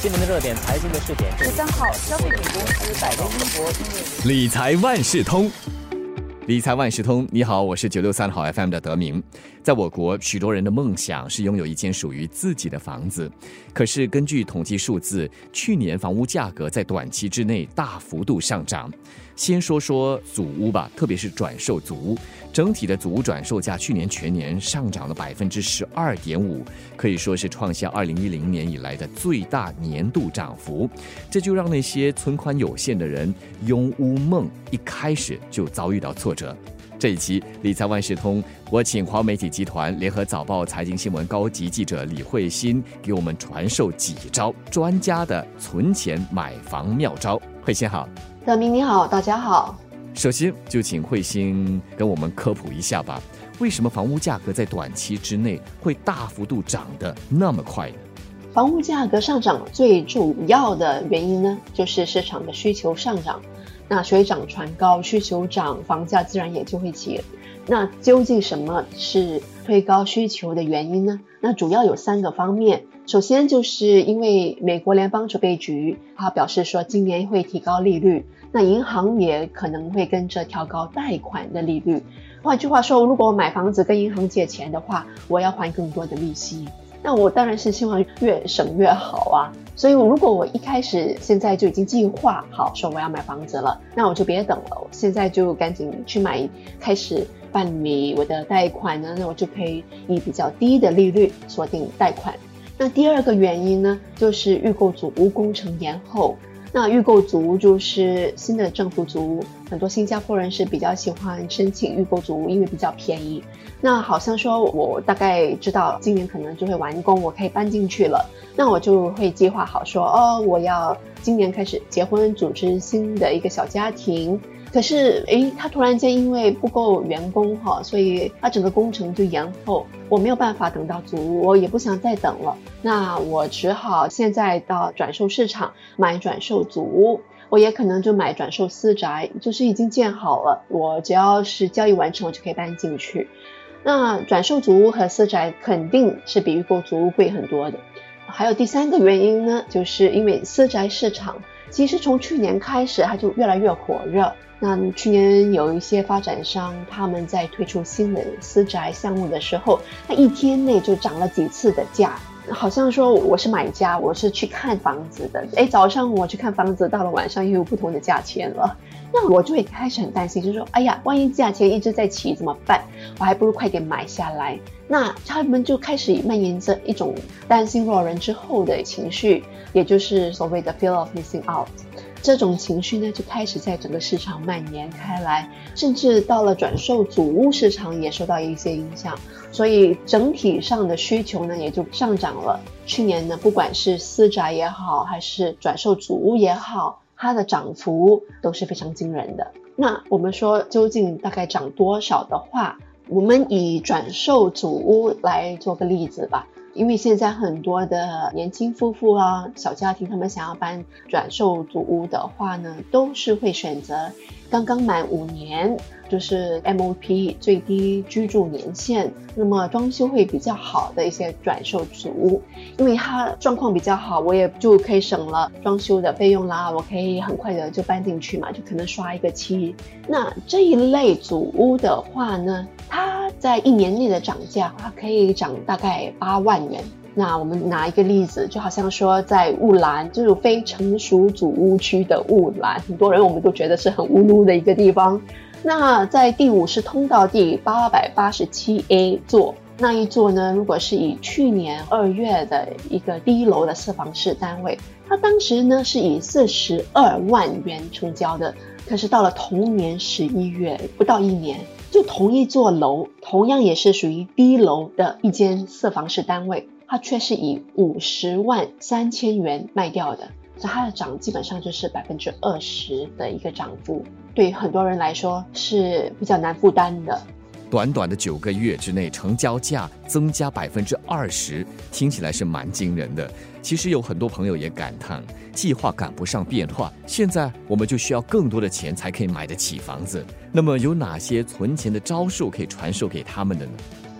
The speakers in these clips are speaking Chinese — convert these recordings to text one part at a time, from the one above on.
新闻的热点，财经的试点。十三号，消费品公司百威英博理财万事通。理财万事通，你好，我是九六三号 FM 的德明。在我国，许多人的梦想是拥有一间属于自己的房子。可是，根据统计数字，去年房屋价格在短期之内大幅度上涨。先说说祖屋吧，特别是转售祖屋，整体的祖屋转售价去年全年上涨了百分之十二点五，可以说是创下二零一零年以来的最大年度涨幅。这就让那些存款有限的人拥屋梦一开始就遭遇到挫折。这一期理财万事通，我请华媒体集团联合早报财经新闻高级记者李慧欣给我们传授几招专家的存钱买房妙招。慧欣好。德明你好，大家好。首先就请慧欣跟我们科普一下吧，为什么房屋价格在短期之内会大幅度涨得那么快？房屋价格上涨最主要的原因呢，就是市场的需求上涨。那水涨船高，需求涨，房价自然也就会起。那究竟什么是推高需求的原因呢？那主要有三个方面。首先就是因为美国联邦储备局，他表示说今年会提高利率。那银行也可能会跟着调高贷款的利率。换句话说，如果我买房子跟银行借钱的话，我要还更多的利息。那我当然是希望越省越好啊。所以如果我一开始现在就已经计划好说我要买房子了，那我就别等了，我现在就赶紧去买，开始办理我的贷款呢，那我就可以以比较低的利率锁定贷款。那第二个原因呢，就是预购组屋工程延后。那预购族就是新的政府族，很多新加坡人是比较喜欢申请预购族，因为比较便宜。那好像说我大概知道今年可能就会完工，我可以搬进去了，那我就会计划好说，哦，我要今年开始结婚，组织新的一个小家庭。可是，诶，他突然间因为不够员工哈，所以他整个工程就延后，我没有办法等到足，我也不想再等了，那我只好现在到转售市场买转售足，我也可能就买转售私宅，就是已经建好了，我只要是交易完成，我就可以搬进去。那转售足屋和私宅肯定是比预购足屋贵很多的。还有第三个原因呢，就是因为私宅市场其实从去年开始它就越来越火热。那去年有一些发展商，他们在推出新的私宅项目的时候，他一天内就涨了几次的价，好像说我是买家，我是去看房子的，哎，早上我去看房子，到了晚上又有不同的价钱了，那我就会开始很担心，就说，哎呀，万一价钱一直在起怎么办？我还不如快点买下来。那他们就开始蔓延着一种担心落人之后的情绪，也就是所谓的 fear of missing out。这种情绪呢，就开始在整个市场蔓延开来，甚至到了转售祖屋市场也受到一些影响，所以整体上的需求呢也就上涨了。去年呢，不管是私宅也好，还是转售祖屋也好，它的涨幅都是非常惊人的。那我们说究竟大概涨多少的话，我们以转售祖屋来做个例子吧。因为现在很多的年轻夫妇啊，小家庭，他们想要搬转售祖屋的话呢，都是会选择刚刚满五年，就是 MOP 最低居住年限，那么装修会比较好的一些转售祖屋，因为它状况比较好，我也就可以省了装修的费用啦，我可以很快的就搬进去嘛，就可能刷一个漆。那这一类祖屋的话呢，它在一年内的涨价，它可以涨大概八万元。那我们拿一个例子，就好像说在雾兰，就是非成熟主屋区的雾兰，很多人我们都觉得是很乌噜的一个地方。那在第五十通道第八百八十七 A 座那一座呢，如果是以去年二月的一个低楼的四房式单位，它当时呢是以四十二万元成交的，可是到了同年十一月，不到一年。就同一座楼，同样也是属于低楼的一间四房式单位，它却是以五十万三千元卖掉的，所以它的涨基本上就是百分之二十的一个涨幅，对很多人来说是比较难负担的。短短的九个月之内，成交价增加百分之二十，听起来是蛮惊人的。其实有很多朋友也感叹，计划赶不上变化，现在我们就需要更多的钱才可以买得起房子。那么有哪些存钱的招数可以传授给他们的呢？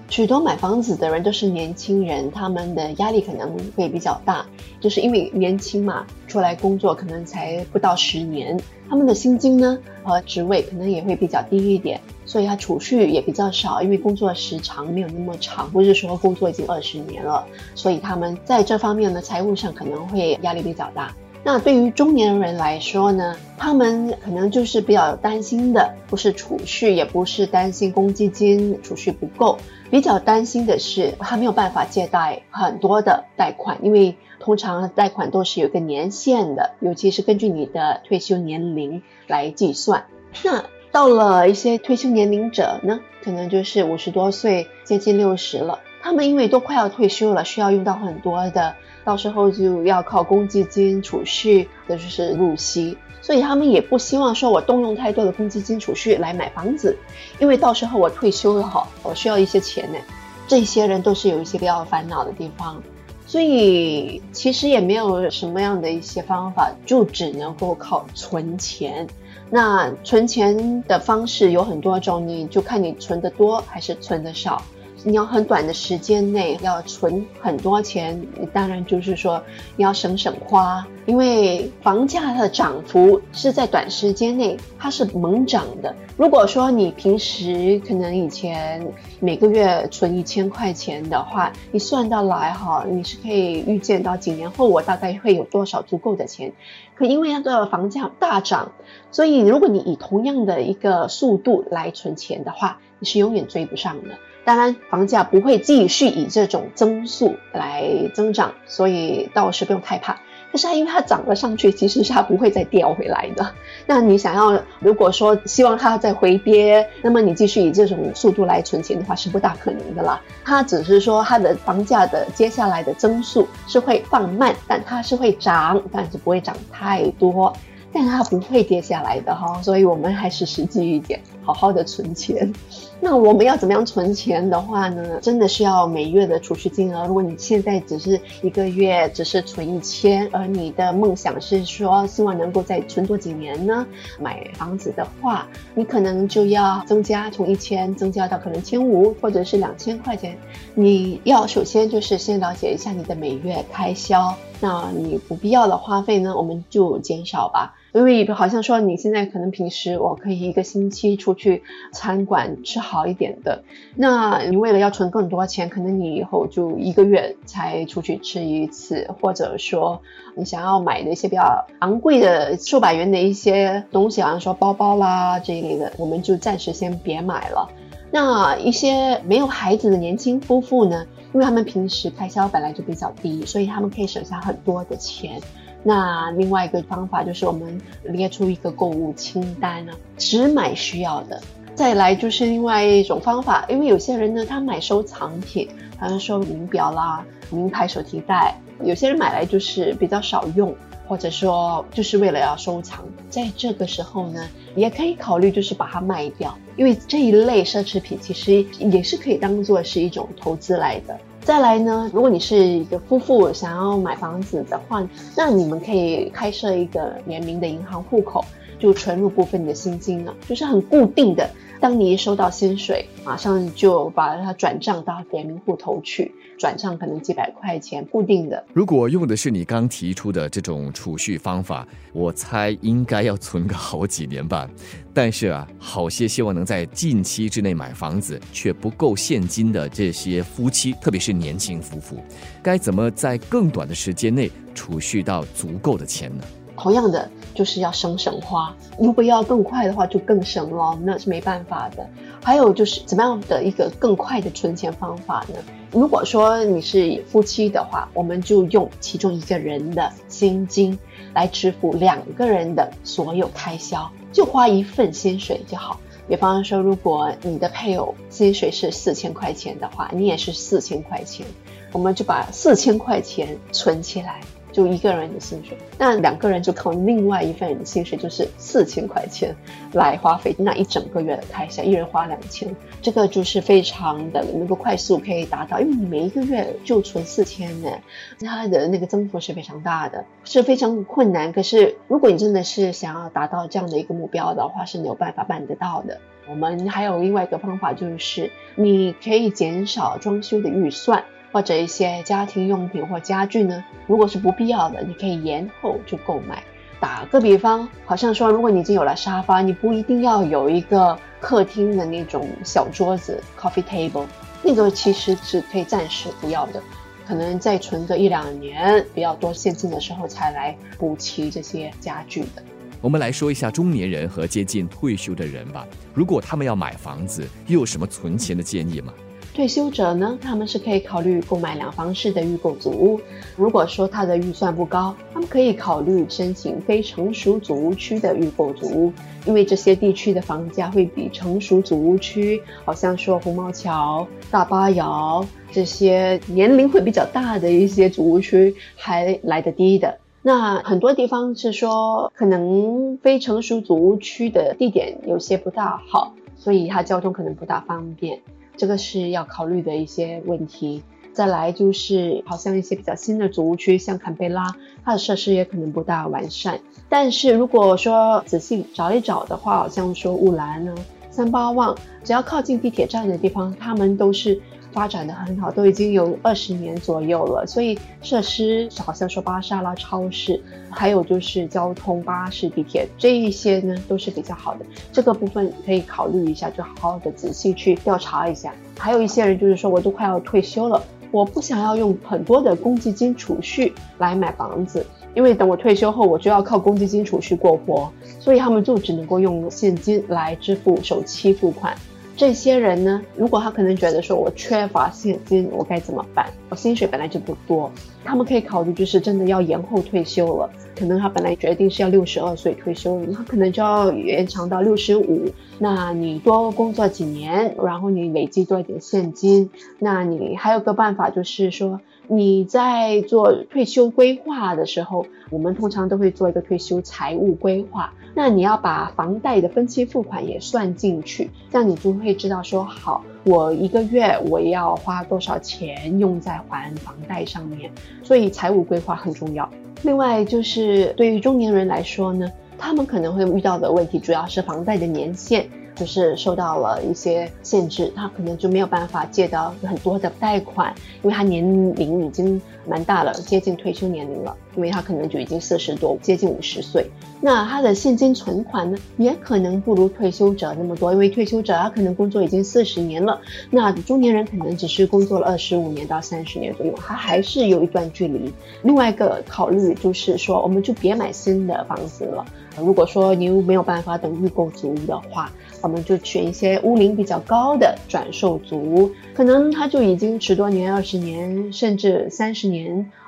许多买房子的人都是年轻人，他们的压力可能会比较大，就是因为年轻嘛，出来工作可能才不到十年，他们的薪金呢和职位可能也会比较低一点，所以他储蓄也比较少，因为工作时长没有那么长，不是说工作已经二十年了，所以他们在这方面呢，财务上可能会压力比较大。那对于中年人来说呢，他们可能就是比较担心的，不是储蓄，也不是担心公积金储蓄不够，比较担心的是他没有办法借贷很多的贷款，因为通常贷款都是有个年限的，尤其是根据你的退休年龄来计算。那到了一些退休年龄者呢，可能就是五十多岁，接近六十了，他们因为都快要退休了，需要用到很多的。到时候就要靠公积金储蓄，的就是入息，所以他们也不希望说我动用太多的公积金储蓄来买房子，因为到时候我退休了哈，我需要一些钱呢。这些人都是有一些比较烦恼的地方，所以其实也没有什么样的一些方法，就只能够靠存钱。那存钱的方式有很多种，你就看你存的多还是存的少。你要很短的时间内要存很多钱，当然就是说你要省省花，因为房价的涨幅是在短时间内它是猛涨的。如果说你平时可能以前每个月存一千块钱的话，你算到来哈，你是可以预见到几年后我大概会有多少足够的钱。可因为那个房价大涨，所以如果你以同样的一个速度来存钱的话，你是永远追不上的。当然，房价不会继续以这种增速来增长，所以倒是不用太怕。可是它因为它涨了上去，其实是它不会再掉回来的。那你想要如果说希望它再回跌，那么你继续以这种速度来存钱的话，是不大可能的啦。它只是说它的房价的接下来的增速是会放慢，但它是会涨，但是不会涨太多。但它不会跌下来的哈，所以我们还是实际一点，好好的存钱。那我们要怎么样存钱的话呢？真的是要每月的储蓄金额。如果你现在只是一个月只是存一千，而你的梦想是说希望能够再存多几年呢？买房子的话，你可能就要增加，从一千增加到可能千五或者是两千块钱。你要首先就是先了解一下你的每月开销，那你不必要的花费呢，我们就减少吧。因为好像说你现在可能平时我可以一个星期出去餐馆吃好一点的，那你为了要存更多钱，可能你以后就一个月才出去吃一次，或者说你想要买的一些比较昂贵的数百元的一些东西，好像说包包啦这一类的，我们就暂时先别买了。那一些没有孩子的年轻夫妇呢，因为他们平时开销本来就比较低，所以他们可以省下很多的钱。那另外一个方法就是我们列出一个购物清单呢，只买需要的。再来就是另外一种方法，因为有些人呢，他买收藏品，好像说名表啦、名牌手提袋，有些人买来就是比较少用，或者说就是为了要收藏。在这个时候呢，也可以考虑就是把它卖掉，因为这一类奢侈品其实也是可以当做是一种投资来的。再来呢，如果你是一个夫妇想要买房子的话，那你们可以开设一个联名的银行户口，就存入部分你的薪金了，就是很固定的。当你一收到薪水，马上就把它转账到联名户头去，转账可能几百块钱，固定的。如果用的是你刚提出的这种储蓄方法，我猜应该要存个好几年吧。但是啊，好些希望能在近期之内买房子却不够现金的这些夫妻，特别是年轻夫妇，该怎么在更短的时间内储蓄到足够的钱呢？同样的，就是要省省花。如果要更快的话，就更省了，那是没办法的。还有就是怎么样的一个更快的存钱方法呢？如果说你是夫妻的话，我们就用其中一个人的薪金来支付两个人的所有开销，就花一份薪水就好。比方说，如果你的配偶薪水是四千块钱的话，你也是四千块钱，我们就把四千块钱存起来。就一个人的薪水，那两个人就靠另外一份薪水，就是四千块钱来花费那一整个月的开销，一人花两千，这个就是非常的能够快速可以达到，因为你每一个月就存四千呢，它的那个增幅是非常大的，是非常困难。可是如果你真的是想要达到这样的一个目标的话，是没有办法办得到的。我们还有另外一个方法，就是你可以减少装修的预算，或者一些家庭用品或家具呢。如果是不必要的，你可以延后就购买。打个比方，好像说，如果你已经有了沙发，你不一定要有一个客厅的那种小桌子 （coffee table），那个其实是可以暂时不要的，可能再存个一两年，比较多现金的时候才来补齐这些家具的。我们来说一下中年人和接近退休的人吧。如果他们要买房子，又有什么存钱的建议吗？退休者呢，他们是可以考虑购买两房式的预购组屋。如果说他的预算不高，他们可以考虑申请非成熟组屋区的预购组屋，因为这些地区的房价会比成熟组屋区，好像说红毛桥、大巴窑这些年龄会比较大的一些组屋区还来得低的。那很多地方是说，可能非成熟组屋区的地点有些不大好，所以它交通可能不大方便，这个是要考虑的一些问题。再来就是，好像一些比较新的主屋区，像坎贝拉，它的设施也可能不大完善。但是如果说仔细找一找的话，好像说乌兰呢、三八旺，只要靠近地铁站的地方，他们都是。发展的很好，都已经有二十年左右了，所以设施好像说巴沙拉超市，还有就是交通巴士、地铁这一些呢，都是比较好的。这个部分可以考虑一下，就好好的仔细去调查一下。还有一些人就是说，我都快要退休了，我不想要用很多的公积金储蓄来买房子，因为等我退休后，我就要靠公积金储蓄过活，所以他们就只能够用现金来支付首期付款。这些人呢，如果他可能觉得说我缺乏现金，我该怎么办？我薪水本来就不多，他们可以考虑就是真的要延后退休了。可能他本来决定是要六十二岁退休，他可能就要延长到六十五。那你多工作几年，然后你累积多一点现金，那你还有个办法就是说。你在做退休规划的时候，我们通常都会做一个退休财务规划。那你要把房贷的分期付款也算进去，这样你就会知道说，好，我一个月我要花多少钱用在还房贷上面。所以财务规划很重要。另外就是对于中年人来说呢，他们可能会遇到的问题主要是房贷的年限。就是受到了一些限制，他可能就没有办法借到很多的贷款，因为他年龄已经蛮大了，接近退休年龄了，因为他可能就已经四十多，接近五十岁。那他的现金存款呢，也可能不如退休者那么多，因为退休者他可能工作已经四十年了，那中年人可能只是工作了二十五年到三十年左右，他还是有一段距离。另外一个考虑就是说，我们就别买新的房子了。如果说你又没有办法等预购足的话，我们就选一些屋龄比较高的转售族，可能他就已经十多年、二十年，甚至三十年。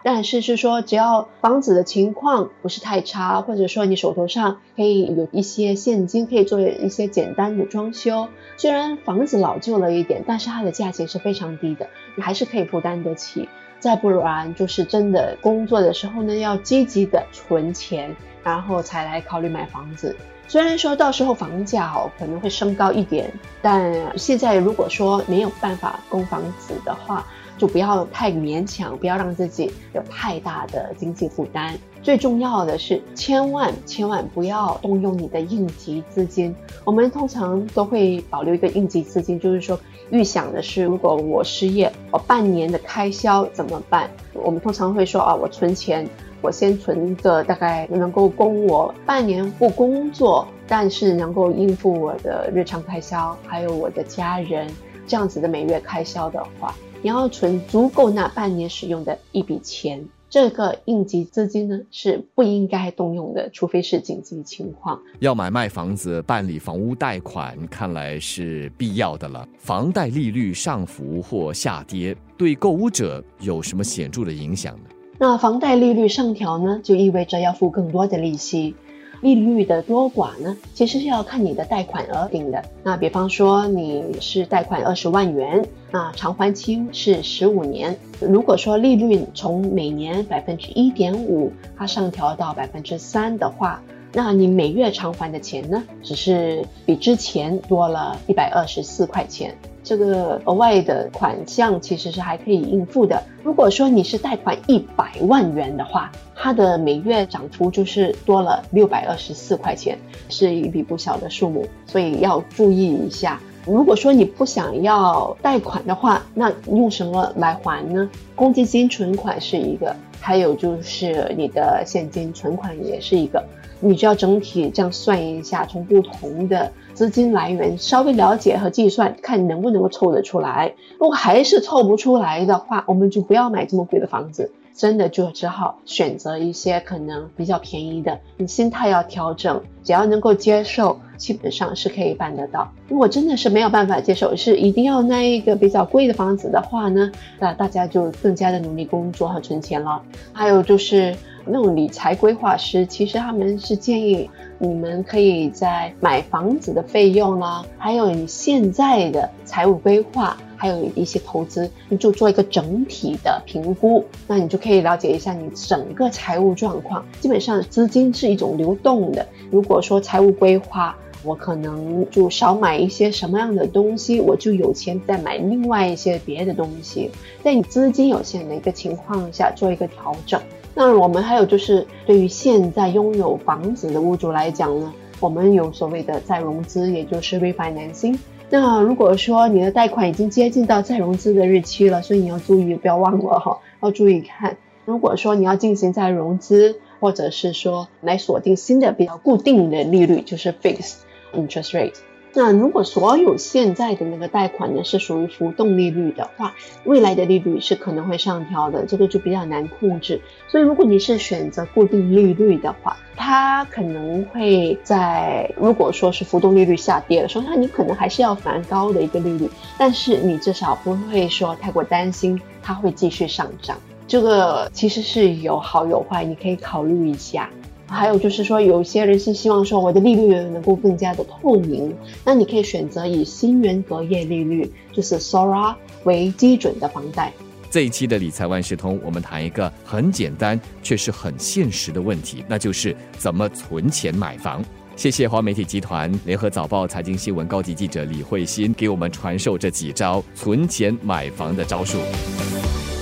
但是是说，只要房子的情况不是太差，或者说你手头上可以有一些现金，可以做一些简单的装修。虽然房子老旧了一点，但是它的价钱是非常低的，你还是可以负担得起。再不然就是真的工作的时候呢，要积极的存钱，然后才来考虑买房子。虽然说到时候房价哦可能会升高一点，但现在如果说没有办法供房子的话，就不要太勉强，不要让自己有太大的经济负担。最重要的是，千万千万不要动用你的应急资金。我们通常都会保留一个应急资金，就是说预想的是，如果我失业，我半年的开销怎么办？我们通常会说啊，我存钱。我先存个大概能够供我半年不工作，但是能够应付我的日常开销，还有我的家人这样子的每月开销的话，你要存足够那半年使用的一笔钱。这个应急资金呢是不应该动用的，除非是紧急情况。要买卖房子办理房屋贷款，看来是必要的了。房贷利率上浮或下跌，对购物者有什么显著的影响呢？那房贷利率上调呢，就意味着要付更多的利息。利率的多寡呢，其实是要看你的贷款额定的。那比方说你是贷款二十万元，那偿还期是十五年。如果说利率从每年百分之一点五，它上调到百分之三的话，那你每月偿还的钱呢，只是比之前多了一百二十四块钱。这个额外的款项其实是还可以应付的。如果说你是贷款一百万元的话，它的每月涨幅就是多了六百二十四块钱，是一笔不小的数目，所以要注意一下。如果说你不想要贷款的话，那用什么来还呢？公积金存款是一个，还有就是你的现金存款也是一个，你就要整体这样算一下，从不同的资金来源稍微了解和计算，看能不能够凑得出来。如果还是凑不出来的话，我们就不要买这么贵的房子。真的就只好选择一些可能比较便宜的，你心态要调整，只要能够接受，基本上是可以办得到。如果真的是没有办法接受，是一定要那一个比较贵的房子的话呢，那大家就更加的努力工作和存钱了。还有就是那种理财规划师，其实他们是建议你们可以在买房子的费用啦，还有你现在的财务规划。还有一些投资，你就做一个整体的评估，那你就可以了解一下你整个财务状况。基本上资金是一种流动的，如果说财务规划，我可能就少买一些什么样的东西，我就有钱再买另外一些别的东西，在你资金有限的一个情况下做一个调整。那我们还有就是，对于现在拥有房子的屋主来讲呢，我们有所谓的再融资，也就是 refinancing。那如果说你的贷款已经接近到再融资的日期了，所以你要注意，不要忘了哈，要注意看。如果说你要进行再融资，或者是说来锁定新的比较固定的利率，就是 fixed interest rate。那如果所有现在的那个贷款呢是属于浮动利率的话，未来的利率是可能会上调的，这个就比较难控制。所以如果你是选择固定利率的话，它可能会在如果说是浮动利率下跌的时候，那你可能还是要蛮高的一个利率，但是你至少不会说太过担心它会继续上涨。这个其实是有好有坏，你可以考虑一下。还有就是说，有些人是希望说我的利率能够更加的透明，那你可以选择以新元隔夜利率，就是 SORA 为基准的房贷。这一期的理财万事通，我们谈一个很简单却是很现实的问题，那就是怎么存钱买房。谢谢华媒体集团联合早报财经新闻高级记者李慧欣给我们传授这几招存钱买房的招数。